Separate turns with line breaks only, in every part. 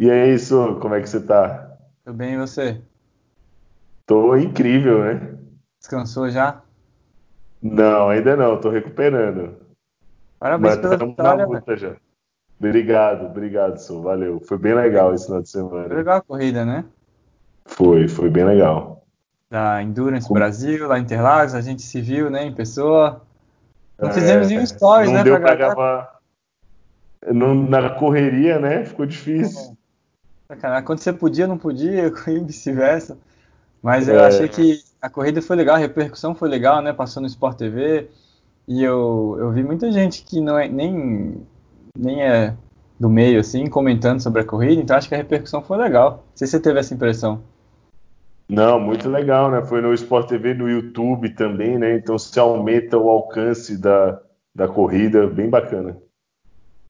E aí, isso, como é que você tá?
Tudo bem, e você?
Tô incrível, né?
Descansou já?
Não, ainda não, tô recuperando.
Parabéns
Mas
pela
na
vitória, velho.
luta já. Obrigado, obrigado, Sou. Valeu. Foi bem legal esse final de
Foi
semana.
legal a corrida, né?
Foi, foi bem legal.
Da Endurance
Com-
Brasil, lá em Interlagos, a gente se viu, né, em pessoa. Não
É,
fizemos nenhum stories,
não
né,
deu
pra galera.
gravar. Não- na correria, né? Ficou difícil.
Sacanagem. Quando você podia, não podia, e vice-versa. Mas eu
É.
achei que a corrida foi legal, a repercussão foi legal, né? Passou no Sport TV. E eu, eu vi muita gente que não é nem, nem é do meio, assim, comentando sobre a corrida. Então acho que a repercussão foi legal. Não sei se você teve essa impressão.
Não, muito legal, né? Foi no Sport TV, no YouTube também, né? Então se aumenta o alcance da, da corrida, bem bacana.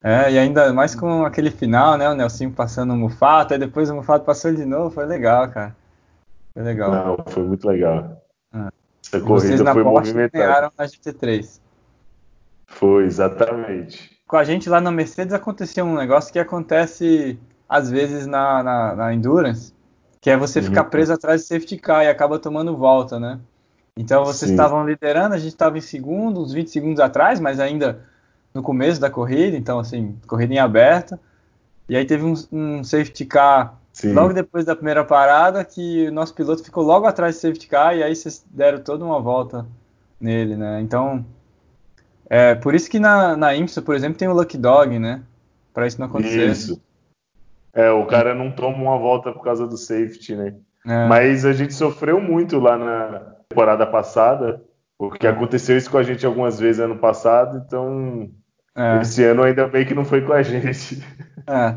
É, e ainda mais com aquele final, né? O Nelsinho passando o Mufato, aí depois o Mufato passou de novo. Foi legal, cara. Foi legal.
Não, foi muito legal.
Ah.
Essa
vocês
corrida
na
foi
Porsche
movimentada.
ganharam na GT3.
Foi, exatamente.
Com a gente lá na Mercedes aconteceu um negócio que acontece às vezes na, na, na Endurance, que é você
Uhum.
ficar preso atrás do safety car e acaba tomando volta, né? Então vocês
Sim.
estavam liderando, a gente estava em segundo, uns 20 segundos atrás, mas ainda no começo da corrida, então assim, corrida em aberta. E aí teve um, um safety car
Sim.
logo depois da primeira parada que o nosso piloto ficou logo atrás do safety car e aí vocês deram toda uma volta nele, né? Então, é por isso que na, na IMSA, por exemplo, tem o Lucky Dog, né? Para isso não acontecer.
Isso. É, o cara não toma uma volta por causa do safety, né?
É,
Mas a gente sofreu muito lá na temporada passada, porque
É.
aconteceu isso com a gente algumas vezes ano passado, então
é,
esse ano ainda bem que não foi com a gente.
é,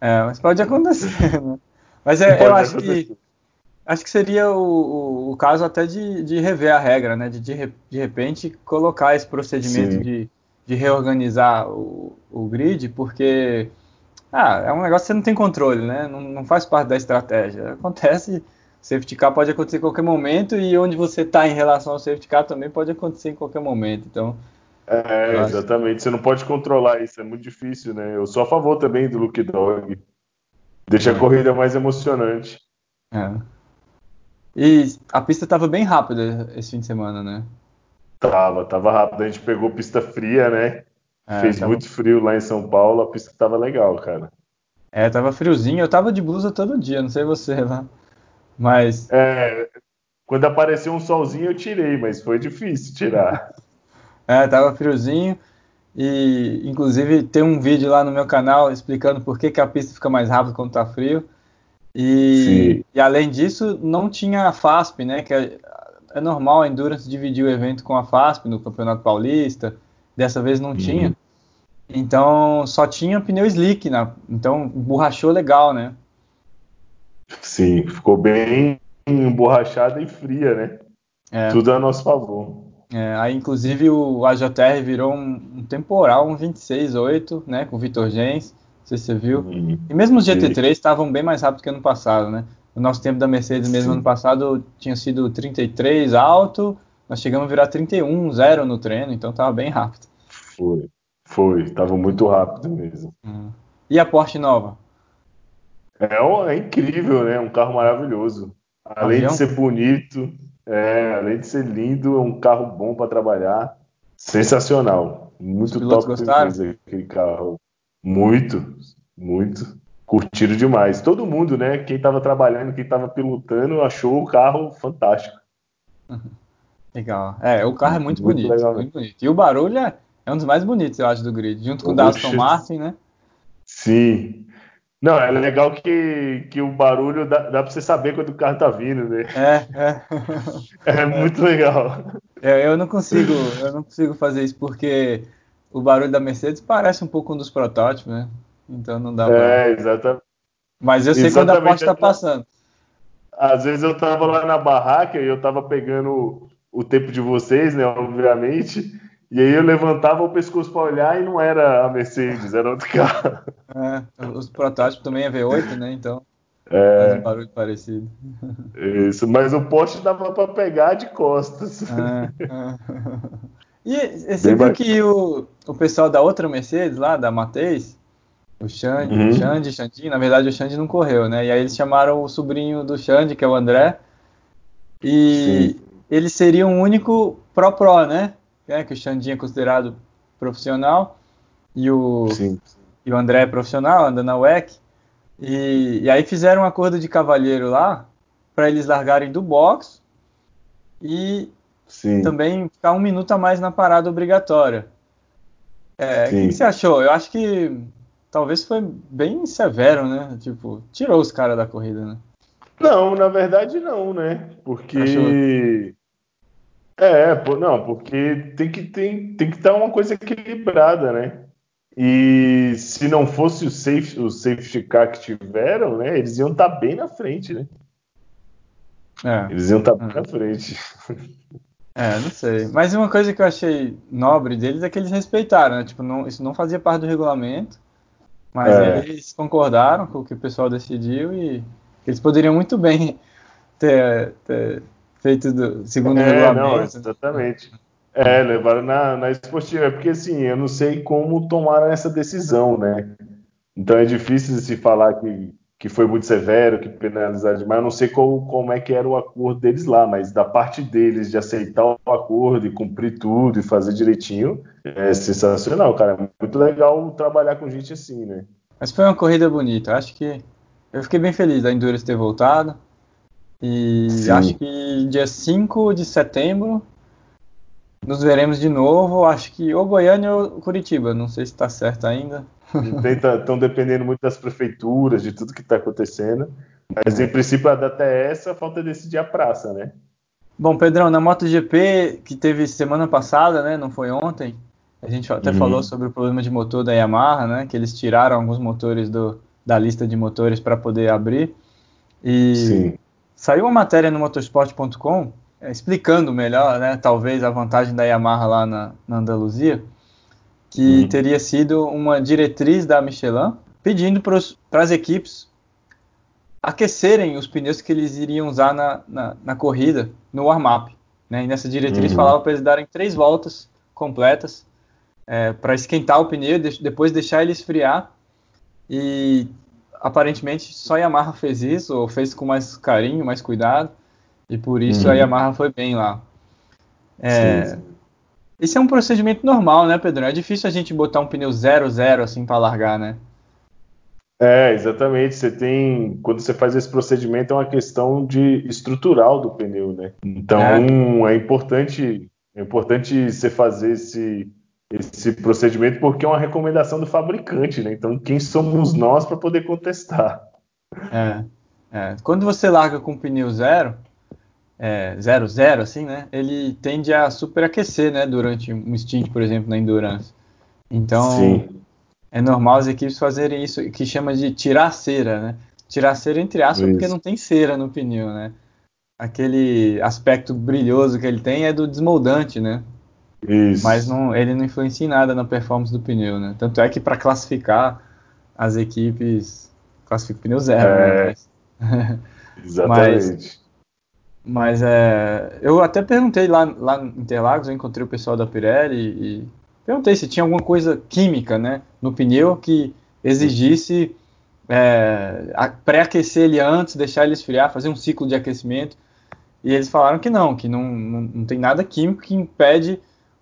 é, mas pode acontecer, né? Mas é, eu acho que
acontecer.
acho que seria o, o, o caso até de, de rever a regra, né? De, de, de repente colocar esse procedimento
Sim.
de, de reorganizar o, o grid, porque ah, é um negócio que você não tem controle, né? Não, não faz parte da estratégia. Acontece, safety car pode acontecer em qualquer momento e onde você está em relação ao safety car também pode acontecer em qualquer momento. Então,
É, exatamente. Você não pode controlar isso, é muito difícil, né? Eu sou a favor também do Luke Dog. Deixa a corrida mais emocionante.
é. E a pista estava bem rápida esse fim de semana, né?
Tava, tava rápido. A gente pegou pista fria, né?
É,
Fez
tava-
muito frio lá em São Paulo, a pista tava legal, cara.
É, tava friozinho, eu tava de blusa todo dia, não sei você lá. Mas
É, quando apareceu um solzinho eu tirei, mas foi difícil tirar.
é, tava friozinho. E inclusive tem um vídeo lá no meu canal explicando por que, que a pista fica mais rápida quando tá frio. E, e além disso, não tinha a FASP, né? Que é, é normal a Endurance dividir o evento com a FASP no Campeonato Paulista. Dessa vez não tinha.
Uhum.
Então só tinha pneu slick, né? Então borrachou legal, né?
Sim, ficou bem emborrachada e fria, né?
É.
Tudo a nosso favor.
É, aí, inclusive, o AJR virou um, um temporal, um 26.8, né, com o Vitor Gens, não sei se você viu.
Uhum.
E mesmo os
Sim.
GT3 estavam bem mais rápidos que ano passado, né? O nosso tempo da Mercedes mesmo
Sim.
ano passado tinha sido 33 alto, nós chegamos a virar 31, 0 no treino, então tava bem rápido.
Foi, foi, tava muito rápido mesmo.
E a Porsche nova?
É, é incrível, né? Um carro maravilhoso. Além
Avião?
de ser bonito, é, além de ser lindo, é um carro bom para trabalhar. Sensacional. Muito top
gostaram?
aquele carro. Muito, muito. Curtiram demais. Todo mundo, né? Quem estava trabalhando, quem estava pilotando, achou o carro fantástico.
Legal. É, o carro é muito,
Muito
bonito,
legal,
muito bonito. E o barulho é, é um dos mais bonitos, eu acho, do grid, junto com o da Aston. Martin, né?
Sim. Não, é legal que, que o barulho dá, dá para você saber quando o carro tá vindo, né?
É, é.
É muito legal.
Eu, eu não consigo, eu não consigo fazer isso porque o barulho da Mercedes parece um pouco um dos protótipos, né? Então não dá pra.
É, exatamente.
Mas eu sei quando a
exatamente.
Porsche tá passando.
Às vezes eu tava lá na barraca e eu tava pegando o tempo de vocês, né? Obviamente. E aí eu levantava o pescoço para olhar e não era a Mercedes, era outro carro.
É, os protótipos também é V8, né? Então
É.
faz um barulho parecido.
Isso, mas o Porsche dava para pegar de costas.
É, é. E você
Bem
viu
bacana.
que o, o pessoal da outra Mercedes lá, da Mateis, O Xande, uhum. Xande, Xandinho, na verdade o Xande não correu, né? E aí eles chamaram o sobrinho do Xande, que é o André, e Sim. ele seria o único pro-pro, né? É, que o Xandinho é considerado profissional e o, e o André é profissional, anda na WEC. E, e aí fizeram um acordo de cavalheiro lá para eles largarem do box e Sim. também ficar um minuto a mais na parada obrigatória. É, o que, que, você achou? Eu acho que talvez foi bem severo, né? Tipo, tirou os caras da corrida, né?
Não, na verdade não, né? Porque. É, não, porque tem que, tem, tem que estar uma coisa equilibrada, né? E se não fosse o, safe, o safety car que tiveram, né? Eles iam estar bem na frente, né? É. Eles iam estar bem é. na frente.
É, não sei. Mas uma coisa que eu achei nobre deles é que eles respeitaram, né? Tipo, não, isso não fazia parte do regulamento. Mas é. eles concordaram com o que o pessoal decidiu e eles poderiam muito bem ter, ter feito do segundo é, regulamento. Não,
exatamente. É, levaram na, na esportiva. É porque assim, eu não sei como tomaram essa decisão, né? Então é difícil se falar que, que foi muito severo, que penalizaram demais. Eu não sei como, como é que era o acordo deles lá, mas da parte deles de aceitar o acordo e cumprir tudo e fazer direitinho, é sensacional, cara. É muito legal trabalhar com gente assim, né?
Mas foi uma corrida bonita. Acho que eu fiquei bem feliz da Endurance ter voltado. E Sim. acho que dia 5 de setembro nos veremos de novo. Acho que ou Goiânia ou Curitiba. Não sei se está certo ainda.
Estão dependendo muito das prefeituras, de tudo que está acontecendo. Mas em princípio a data é essa, falta decidir a praça, né?
Bom, Pedrão, na MotoGP que teve semana passada, né? Não foi ontem. A gente até uhum. falou sobre o problema de motor da Yamaha, né? Que eles tiraram alguns motores do, da lista de motores para poder abrir. E Sim. Saiu uma matéria no motorsport.com é, explicando melhor, né? Talvez a vantagem da Yamaha lá na, na Andaluzia, que uhum. teria sido uma diretriz da Michelin pedindo para as equipes aquecerem os pneus que eles iriam usar na, na, na corrida, no warm-up. Né? E nessa diretriz uhum. falava para eles darem três voltas completas é, para esquentar o pneu, de, depois deixar ele esfriar. E aparentemente só a Yamaha fez isso, ou fez com mais carinho, mais cuidado, e por isso uhum. a Yamaha foi bem lá. É, sim, sim. Esse é um procedimento normal, né, Pedro? É difícil a gente botar um pneu 0-0 assim para largar, né?
É, exatamente. Você tem. Quando você faz esse procedimento, é uma questão de estrutural do pneu, né? Então é, é importante. É importante você fazer esse, esse procedimento porque é uma recomendação do fabricante, né? Então, quem somos nós para poder contestar?
É, é, Quando você larga com pneu zero, é, zero, zero, assim, né? Ele tende a superaquecer, né? Durante um stint, por exemplo, na endurance. Então, Sim. é normal as equipes fazerem isso, que chama de tirar cera, né? Tirar cera entre aspas, isso. porque não tem cera no pneu, né? Aquele aspecto brilhoso que ele tem é do desmoldante, né? Isso. Mas não, ele não influencia em nada na performance do pneu, né? Tanto é que para classificar as equipes classifica o pneu zero, é,
né? Exatamente.
Mas, mas é, eu até perguntei lá, lá em Interlagos, eu encontrei o pessoal da Pirelli e perguntei se tinha alguma coisa química, né, no pneu que exigisse é, pré-aquecer ele antes, deixar ele esfriar, fazer um ciclo de aquecimento. E eles falaram que não, que não, não, não tem nada químico que impede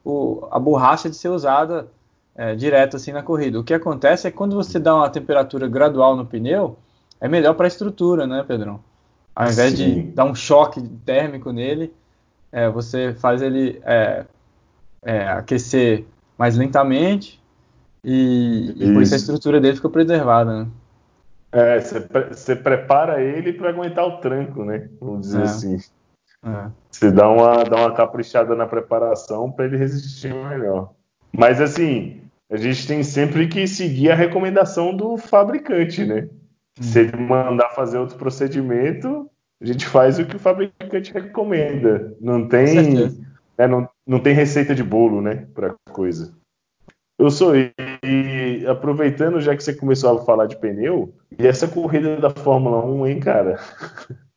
o, a borracha de ser usada é, direto assim na corrida. O que acontece é que quando você dá uma temperatura gradual no pneu, é melhor para a estrutura, né, Pedrão? Ao invés Sim. de dar um choque térmico nele, é, você faz ele é, é aquecer mais lentamente e, e por isso a estrutura dele fica preservada, né?
É, você prepara ele para aguentar o tranco, né? Vamos dizer é. assim. É. Você dá uma, dá uma caprichada na preparação para ele resistir melhor. Mas assim, a gente tem sempre que seguir a recomendação do fabricante, né? Hum. Se ele mandar fazer outro procedimento, a gente faz o que o fabricante recomenda. Não tem, é, não, não tem receita de bolo, né, para coisa. Eu sou e, e aproveitando já que você começou a falar de pneu, e essa corrida da Fórmula 1, hein, cara?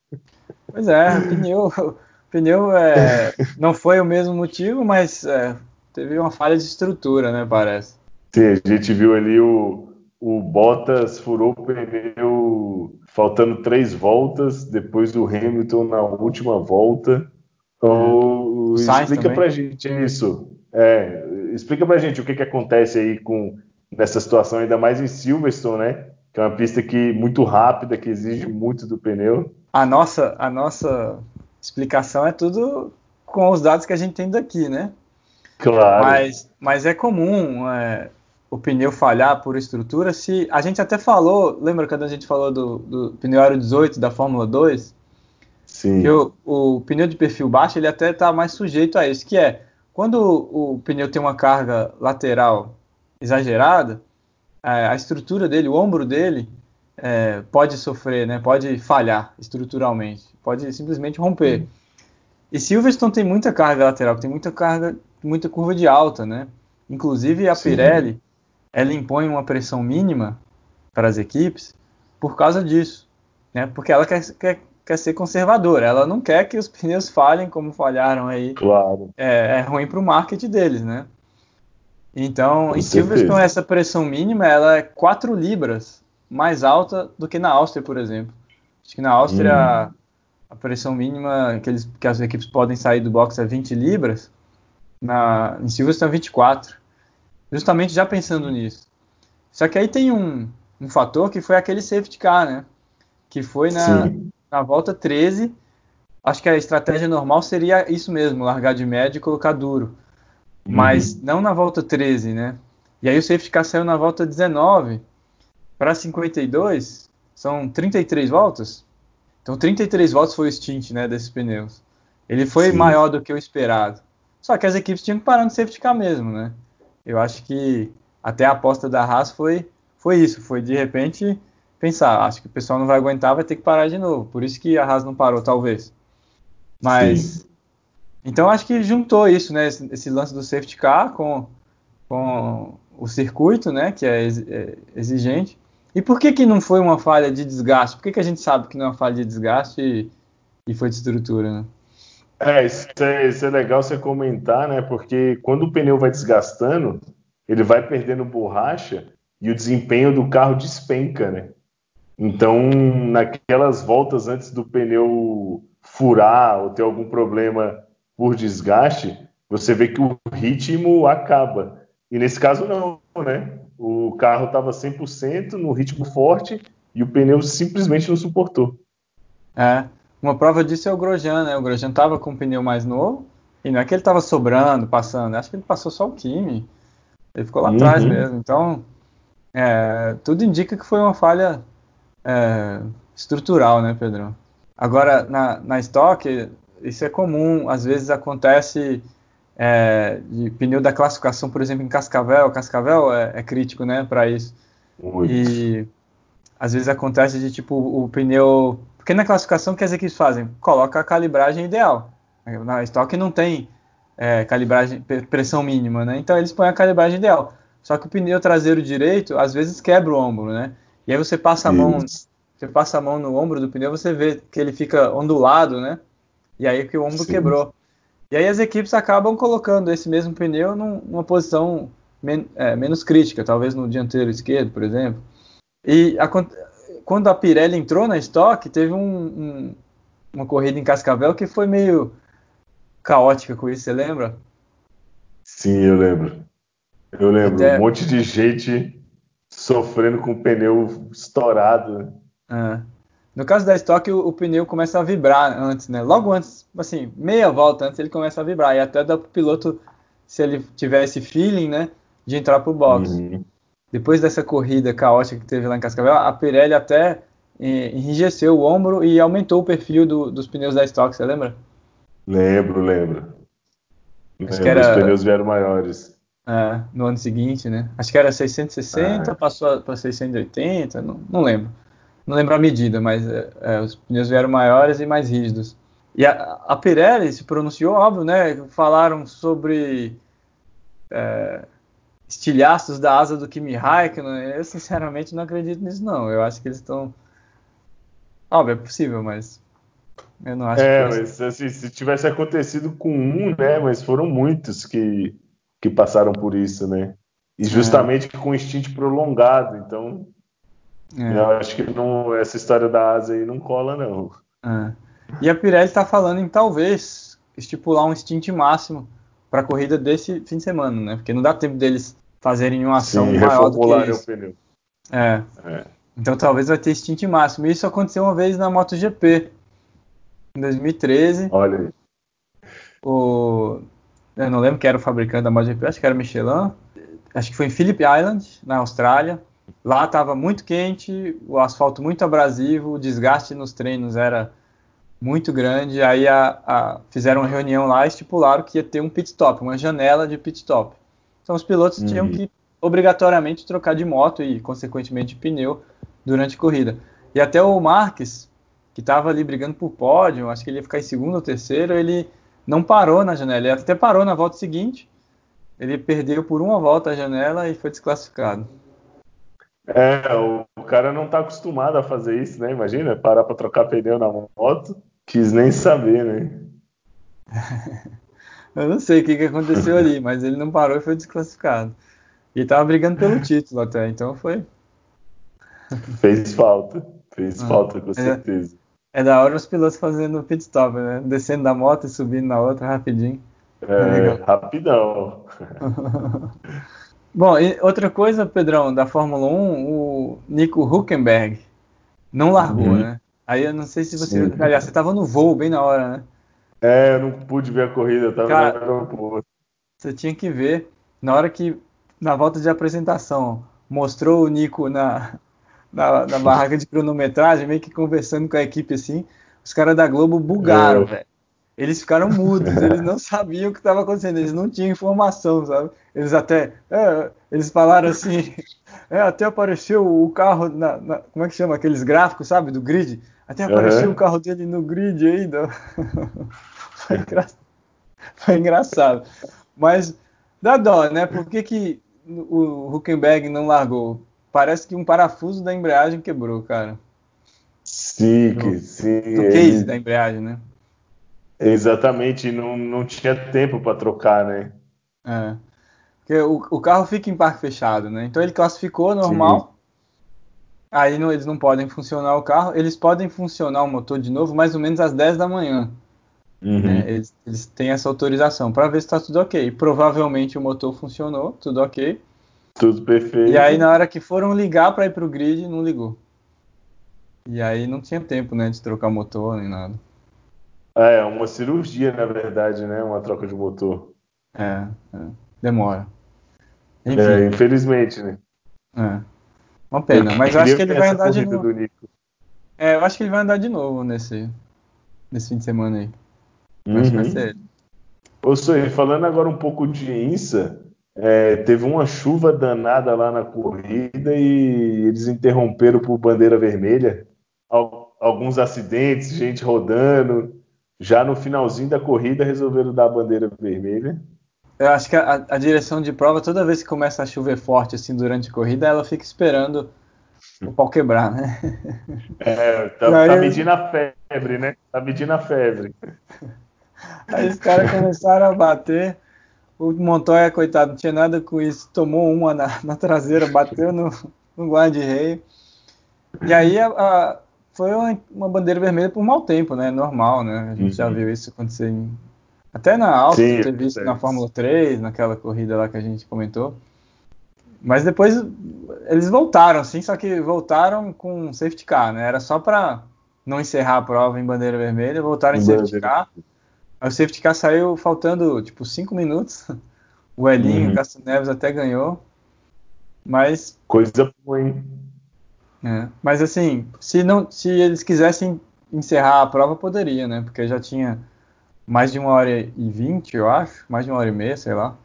Pois é, pneu, pneu é, não foi o mesmo motivo, mas é, teve uma falha de estrutura, né, parece.
Sim, a gente viu ali o, o Bottas furou o pneu faltando três voltas, depois do Hamilton na última volta. Então, explica também. pra gente isso. É, explica pra gente o que, que acontece aí com nessa situação, ainda mais em Silverstone, né? Que é uma pista que muito rápida, que exige muito do pneu.
A nossa, a nossa explicação é tudo com os dados que a gente tem daqui, né?
Claro.
Mas, mas é comum é, o pneu falhar por estrutura. Se a gente até falou, lembra quando a gente falou do, do pneu Aero 18 da Fórmula 2?
Sim.
Que o, o pneu de perfil baixo ele até está mais sujeito a isso, que é quando o, o pneu tem uma carga lateral exagerada, a estrutura dele, o ombro dele, é, pode sofrer, né? Pode falhar estruturalmente, pode simplesmente romper. E Silverstone tem muita carga lateral, tem muita carga, muita curva de alta, né? Inclusive a Sim. Pirelli, ela impõe uma pressão mínima para as equipes por causa disso, né? Porque ela quer, quer, quer ser conservadora, ela não quer que os pneus falhem como falharam aí.
Claro.
É, é ruim para o marketing deles, né? Então, Com em Silverstone, essa pressão mínima ela é 4 libras mais alta do que na Áustria, por exemplo. Acho que na Áustria hum. a pressão mínima que, eles, que as equipes podem sair do box é 20 libras, na, em Silverstone é 24. Justamente já pensando nisso. Só que aí tem um, um fator que foi aquele safety car, né? Que foi na, na volta 13. Acho que a estratégia normal seria isso mesmo, largar de médio e colocar duro mas uhum. não na volta 13, né? E aí o safety car saiu na volta 19 para 52, são 33 voltas. Então 33 voltas foi o stint, né, desses pneus. Ele foi Sim. maior do que o esperado. Só que as equipes tinham que parar no safety car mesmo, né? Eu acho que até a aposta da Haas foi foi isso, foi de repente pensar, acho que o pessoal não vai aguentar, vai ter que parar de novo. Por isso que a Haas não parou, talvez. Mas Sim. Então acho que juntou isso, né? Esse, esse, lance do safety car com, com o circuito, né? Que é, é, exigente. E por que, que não foi uma falha de desgaste? Por que, que a gente sabe que não é uma falha de desgaste e, e foi de estrutura, né?
É isso, é, isso é legal você comentar, né? Porque quando o pneu vai desgastando, ele vai perdendo borracha e o desempenho do carro despenca, né? Então, naquelas voltas antes do pneu furar ou ter algum problema por desgaste, você vê que o ritmo acaba. E nesse caso não, né? O carro estava 100% no ritmo forte e o pneu simplesmente não suportou.
É, uma prova disso é o Grosjean, né? O Grosjean estava com um pneu mais novo e não é que ele estava sobrando, passando. Acho que ele passou só o Kimi. Ele ficou lá uhum. atrás mesmo. Então, é, tudo indica que foi uma falha é, estrutural, né, Pedro? Agora, na, na Stock, isso é comum, às vezes acontece é, de pneu da classificação, por exemplo, em Cascavel. Cascavel é, é crítico, né, para isso.
Muito.
E às vezes acontece de tipo o pneu, porque na classificação que as equipes fazem, coloca a calibragem ideal. Na estoque não tem é, calibragem pressão mínima, né? Então eles põem a calibragem ideal. Só que o pneu traseiro direito às vezes quebra o ombro, né? E aí você passa a mão, você passa a mão no ombro do pneu, você vê que ele fica ondulado, né? E aí que o ombro Sim. quebrou. E aí as equipes acabam colocando esse mesmo pneu num, numa posição men é, menos crítica, talvez no dianteiro esquerdo, por exemplo. E a, quando a Pirelli entrou na estoque, teve um, um, uma corrida em Cascavel que foi meio caótica com isso, você lembra?
Sim, eu lembro. Eu lembro, Até... um monte de gente sofrendo com o pneu estourado.
É. No caso da estoque, o, o, pneu começa a vibrar antes, né? Logo antes, assim, meia volta antes, ele começa a vibrar. E até dá pro piloto, se ele tiver esse feeling, né, de entrar pro box. Uhum. Depois dessa corrida caótica que teve lá em Cascavel, a Pirelli até enrijeceu o ombro e aumentou o perfil do, dos pneus da estoque, você lembra?
Lembro, lembro. Lembro, que era, os pneus vieram maiores.
É, no ano seguinte, né? Acho que era 660, ah. passou para 680, não, não lembro não lembro a medida, mas é, é, os pneus vieram maiores e mais rígidos. E a, a Pirelli se pronunciou, óbvio, né? Falaram sobre é, estilhaços da asa do Kimi Raikkonen. Eu, sinceramente, não acredito nisso, não. Eu acho que eles estão... Óbvio, é possível, mas eu não acho
é,
que...
mas assim, se tivesse acontecido com um, né? Mas foram muitos que, que passaram por isso, né? E justamente é. com stint prolongado. Então, é. eu acho que não, essa história da asa aí não cola, não.
É. E a Pirelli está falando em talvez estipular um stint máximo para a corrida desse fim de semana, né? Porque não dá tempo deles fazerem uma ação Sim, maior do que isso. o pneu. É. é. Então talvez vai ter stint máximo. Isso aconteceu uma vez na MotoGP, em 2013.
Olha aí.
O... Eu não lembro quem era o fabricante da MotoGP, acho que era Michelin. Acho que foi em Phillip Island, na Austrália. Lá estava muito quente, o asfalto muito abrasivo, o desgaste nos treinos era muito grande. Aí a, a, fizeram uma reunião lá e estipularam que ia ter um pit stop, uma janela de pit stop. Então os pilotos uhum. tinham que obrigatoriamente trocar de moto e, consequentemente, de pneu durante a corrida. E até o Marques, que estava ali brigando por pódio, acho que ele ia ficar em segundo ou terceiro, ele não parou na janela. Ele até parou na volta seguinte. Ele perdeu por uma volta a janela e foi desclassificado.
É, o cara não está acostumado a fazer isso, né? Imagina, parar para trocar pneu na moto. Quis nem saber, né?
Eu não sei o que, que aconteceu ali, mas ele não parou e foi desclassificado. E tava brigando pelo título até, então foi.
Fez falta. Fez ah, falta, com é, certeza.
É da hora os pilotos fazendo pit stop, né? Descendo da moto e subindo na outra rapidinho.
É, é rapidão.
Bom, e outra coisa, Pedrão, da Fórmula 1, o Nico Huckenberg não largou, uhum. né? Aí eu não sei se você. Sim. Aliás, você tava no voo bem na hora, né?
É, eu não pude ver a corrida, eu tava Cara, no aeroporto.
Você tinha que ver, na hora que, na volta de apresentação, mostrou o Nico na, na, na barraca de cronometragem, meio que conversando com a equipe assim, os caras da Globo bugaram, é. velho. Eles ficaram mudos, eles não sabiam o que estava acontecendo, eles não tinham informação, sabe? Eles até. É, eles falaram assim. É, até apareceu o carro na, na, Como é que chama? Aqueles gráficos, sabe? Do grid. Até apareceu uhum. o carro dele no grid ainda. Foi, engra... Foi engraçado. Mas dá dó, né? Por que, que o Huckenberg não largou? Parece que um parafuso da embreagem quebrou, cara.
Sim, no, sim.
Do case ele... da embreagem, né?
Exatamente, não, não tinha tempo para trocar, né?
É. Porque o, o carro fica em parque fechado, né? Então ele classificou normal. Sim. Aí não, eles não podem funcionar o carro. Eles podem funcionar o motor de novo mais ou menos às 10 da manhã. Uhum. Né? Eles, eles, têm essa autorização para ver se está tudo ok. Provavelmente o motor funcionou, tudo ok.
Tudo perfeito.
E aí na hora que foram ligar para ir para o grid, não ligou. E aí não tinha tempo, né, de trocar motor nem nada.
É, uma cirurgia, na verdade, né? Uma troca de motor.
É, é. demora.
Enfim. É, infelizmente, né?
É. Uma pena, mas eu acho que ele vai andar de novo. É, eu acho que ele vai andar de novo nesse, nesse fim de semana aí. Uhum. Acho que vai ser ele.
Ô, falando agora um pouco de INSA, é, teve uma chuva danada lá na corrida e eles interromperam por bandeira vermelha. Alguns acidentes, gente rodando. Já no finalzinho da corrida resolveram dar a bandeira vermelha.
Eu acho que a, a, direção de prova, toda vez que começa a chover forte assim durante a corrida, ela fica esperando o pau quebrar, né?
É, tá, tá medindo a febre, né? Tá medindo a febre.
Aí os caras começaram a bater. O Montoya, coitado, não tinha nada com isso. Tomou uma na, na traseira, bateu no, no guarda-reio. E aí a, a, foi uma, uma, bandeira vermelha por mau tempo, né? Normal, né? A gente uhum. já viu isso acontecer em até na Áustria, ter visto na Fórmula 3, naquela corrida lá que a gente comentou. Mas depois eles voltaram, assim, só que voltaram com safety car, né? Era só para não encerrar a prova em bandeira vermelha, voltaram em, em safety car. Aí o safety car saiu faltando, tipo, 5 minutos. O Elinho, uhum. o Castro Neves até ganhou. Mas.
Coisa ruim.
É, mas assim, se, não, se eles quisessem encerrar a prova, poderia, né? Porque já tinha mais de uma hora e vinte, eu acho, mais de uma hora e meia, sei lá.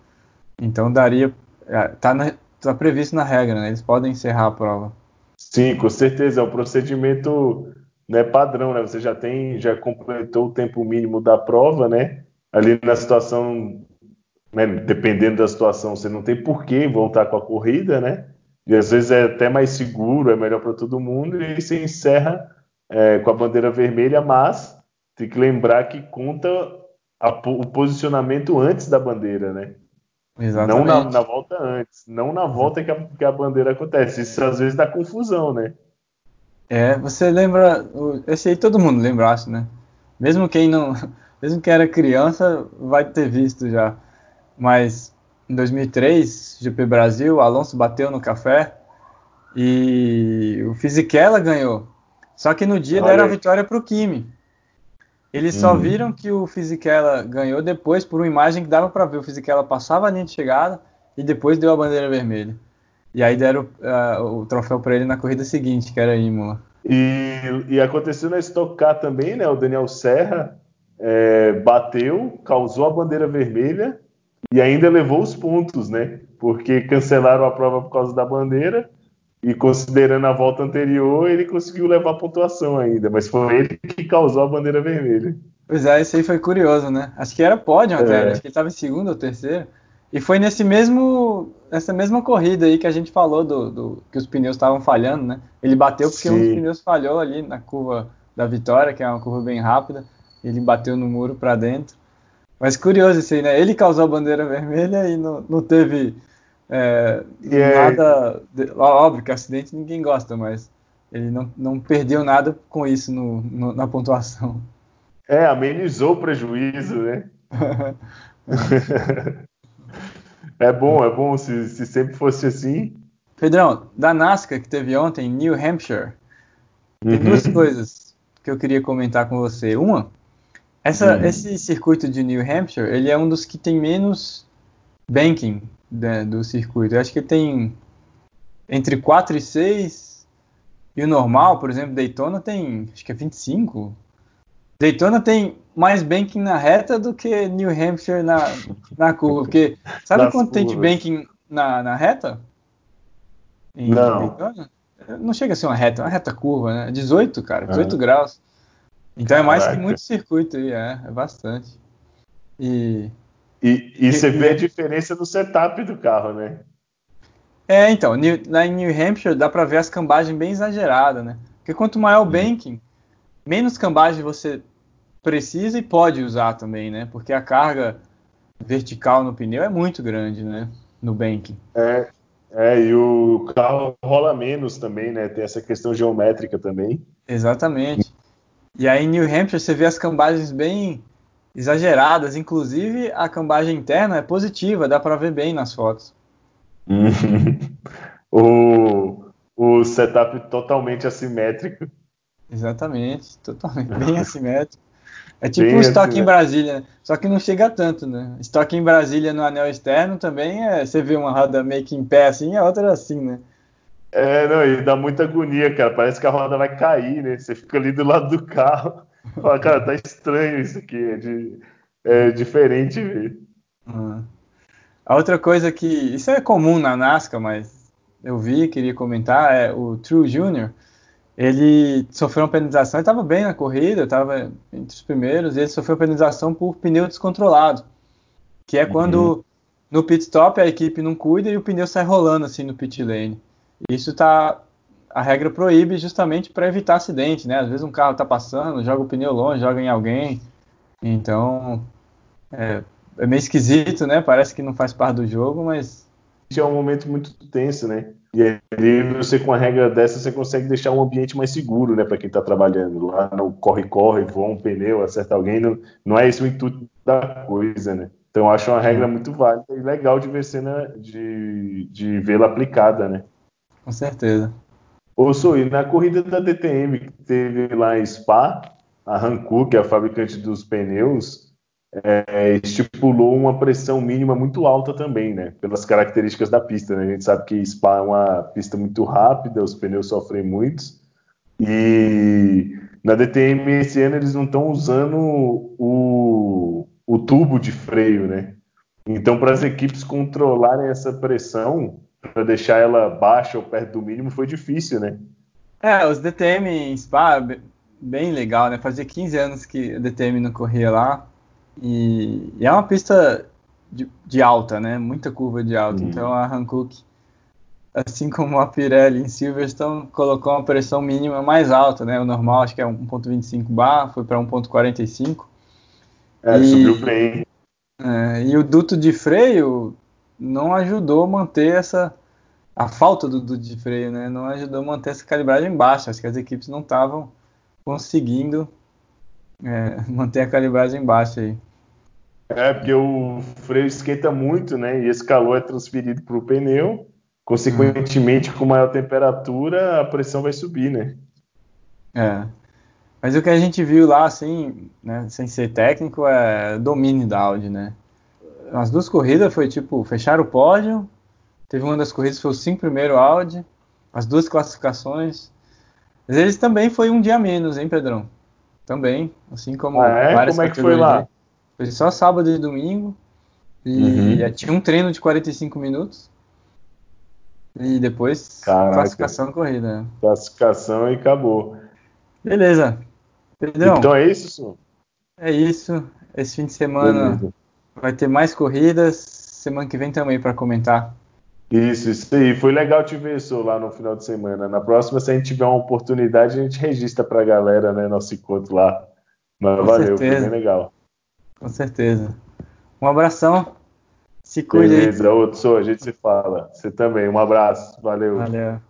Então daria, é, tá, na, tá previsto na regra, né? Eles podem encerrar a prova.
Sim, com certeza, é um procedimento né, padrão, né? Você já tem, já completou o tempo mínimo da prova, né? Ali na situação, né, dependendo da situação, você não tem por que voltar com a corrida, né? E às vezes é até mais seguro, é melhor para todo mundo, e você encerra é, com a bandeira vermelha, mas tem que lembrar que conta a, o posicionamento antes da bandeira, né? Exatamente. Não na, na, volta antes, não na volta que a, que a, bandeira acontece. Isso às vezes dá confusão, né?
É, você lembra. Esse aí todo mundo lembra, acho, né? Mesmo quem não. Mesmo quem era criança, vai ter visto já. Mas em 2003, GP Brasil, Alonso bateu no café e o Fisichella ganhou. Só que no dia Olha deram a vitória para o Kimi. Eles só uhum. viram que o Fisichella ganhou depois por uma imagem que dava para ver. O Fisichella passava a linha de chegada e depois deu a bandeira vermelha. E aí deram uh, o troféu para ele na corrida seguinte, que era Imola.
E, e aconteceu na Stock Car também, né? O Daniel Serra é, bateu, causou a bandeira vermelha e ainda levou os pontos, né? Porque cancelaram a prova por causa da bandeira e considerando a volta anterior, ele conseguiu levar a pontuação ainda, mas foi ele que causou a bandeira vermelha.
Pois é, isso aí foi curioso, né? Acho que era pódio até, é. acho que ele estava em segundo ou terceiro. E foi nesse mesmo, nessa mesma corrida aí que a gente falou do, do que os pneus estavam falhando, né? Ele bateu porque Sim. um dos pneus falhou ali na curva da vitória, que é uma curva bem rápida. Ele bateu no muro para dentro. Mas curioso isso aí, né? Ele causou a bandeira vermelha e não, não teve é, nada. De, óbvio que acidente ninguém gosta, mas ele não, não perdeu nada com isso no, no, na pontuação.
É, amenizou o prejuízo, né? é bom, é bom se, se sempre fosse assim.
Pedrão, da NASCAR que teve ontem em New Hampshire, tem uhum. duas coisas que eu queria comentar com você. Uma, essa, uhum. esse circuito de New Hampshire, ele é um dos que tem menos banking do circuito. Eu acho que tem entre 4 e 6. E o normal, por exemplo, Daytona tem, acho que é 25. Daytona tem mais banking na reta do que New Hampshire na, na curva. Porque sabe Nas quanto curvas. tem de banking na, na reta?
Em não. Daytona?
Não chega a ser uma reta, é uma reta curva, né? 18, cara, 18 ah. graus. Então Caraca. é mais que muito circuito aí, é, é bastante.
E e, e você vê a diferença no setup do carro, né?
É, então, lá em New Hampshire dá para ver as cambagens bem exageradas, né? Porque quanto maior o banking, menos cambagem você precisa e pode usar também, né? Porque a carga vertical no pneu é muito grande, né? No banking.
É, é e o carro rola menos também, né? Tem essa questão geométrica também.
Exatamente. E aí em New Hampshire você vê as cambagens bem exageradas. Inclusive, a cambagem interna é positiva, dá para ver bem nas fotos.
o, o setup totalmente assimétrico.
Exatamente, totalmente bem assimétrico. É tipo bem um estoque em Brasília, só que não chega tanto, né? Estoque em Brasília no anel externo também é. Você vê uma roda meio que em pé assim, a outra assim, né?
É, não, e dá muita agonia, cara. Parece que a roda vai cair, né? Você fica ali do lado do carro. Fala, cara, tá estranho isso aqui, é, de, é diferente ver.
Uhum. A outra coisa que. Isso é comum na NASCAR, mas eu vi, queria comentar, é o True Junior. Ele sofreu uma penalização, ele estava bem na corrida, estava entre os primeiros, e ele sofreu penalização por pneu descontrolado. Que é uhum. quando no pit stop a equipe não cuida e o pneu sai rolando assim no pit lane. Isso está a regra proíbe justamente para evitar acidente, né? Às vezes um carro está passando, joga o pneu longe, joga em alguém. Então, é, é, meio esquisito, né? Parece que não faz parte do jogo, mas.
É um momento muito tenso, né? E aí você com a regra dessa você consegue deixar um ambiente mais seguro, né, para quem está trabalhando. Lá no corre-corre, voa um pneu, acerta alguém, não, não é esse o intuito da coisa, né? Então eu acho uma regra muito válida e legal de ver cena de, de vê-la aplicada, né?
Com certeza.
Ô, Sui, na corrida da DTM que teve lá em Spa, a Hankook, que é a fabricante dos pneus, é, estipulou uma pressão mínima muito alta também, né? Pelas características da pista, né? A gente sabe que Spa é uma pista muito rápida, os pneus sofrem muito. E na DTM esse ano eles não estão usando o, o tubo de freio, né? Então, para as equipes controlarem essa pressão, para deixar ela baixa ou perto do mínimo foi difícil, né?
É, os DTM em Spa, bem legal, né? Fazia 15 anos que a DTM não corria lá. E, e é uma pista de, de, alta, né? Muita curva de alta. Uhum. Então a Hankook, assim como a Pirelli em Silverstone, colocou uma pressão mínima mais alta, né? O normal acho que é 1.25 bar, foi para 1.45.
É, e, subiu bem.
É, e o duto de freio não ajudou a manter essa a falta do, do de freio, né? Não ajudou a manter essa calibragem baixa. Acho que as equipes não estavam conseguindo é, manter a calibragem baixa aí.
É, porque o freio esquenta muito, né? E esse calor é transferido para o pneu. Consequentemente, com maior temperatura, a pressão vai subir, né?
É. Mas o que a gente viu lá, assim, né, sem ser técnico, é domínio da Audi, né? As duas corridas foi tipo, fechar o pódio. Teve uma das corridas que foi o 5 primeiro Audi. As duas classificações. Mas eles também foi um dia menos, hein, Pedrão? Também, assim como
ah, é? várias Como é que foi lá?
Foi só sábado e domingo. E uhum. tinha um treino de 45 minutos. E depois Caraca. classificação corrida. Né?
Classificação e acabou.
Beleza. Pedrão.
Então é isso, senhor?
É isso. Esse fim de semana Beleza. Vai ter mais corridas. Semana que vem também para comentar.
Isso, isso aí. Foi legal te ver, senhor, lá no final de semana. Na próxima, se a gente tiver uma oportunidade, a gente registra para a galera, né, nosso encontro lá. Mas Com valeu, certeza. foi bem legal.
Com certeza. Um abração. Se cuide
Beleza, outro, a gente se fala. Você também. Um abraço. Valeu.
Valeu.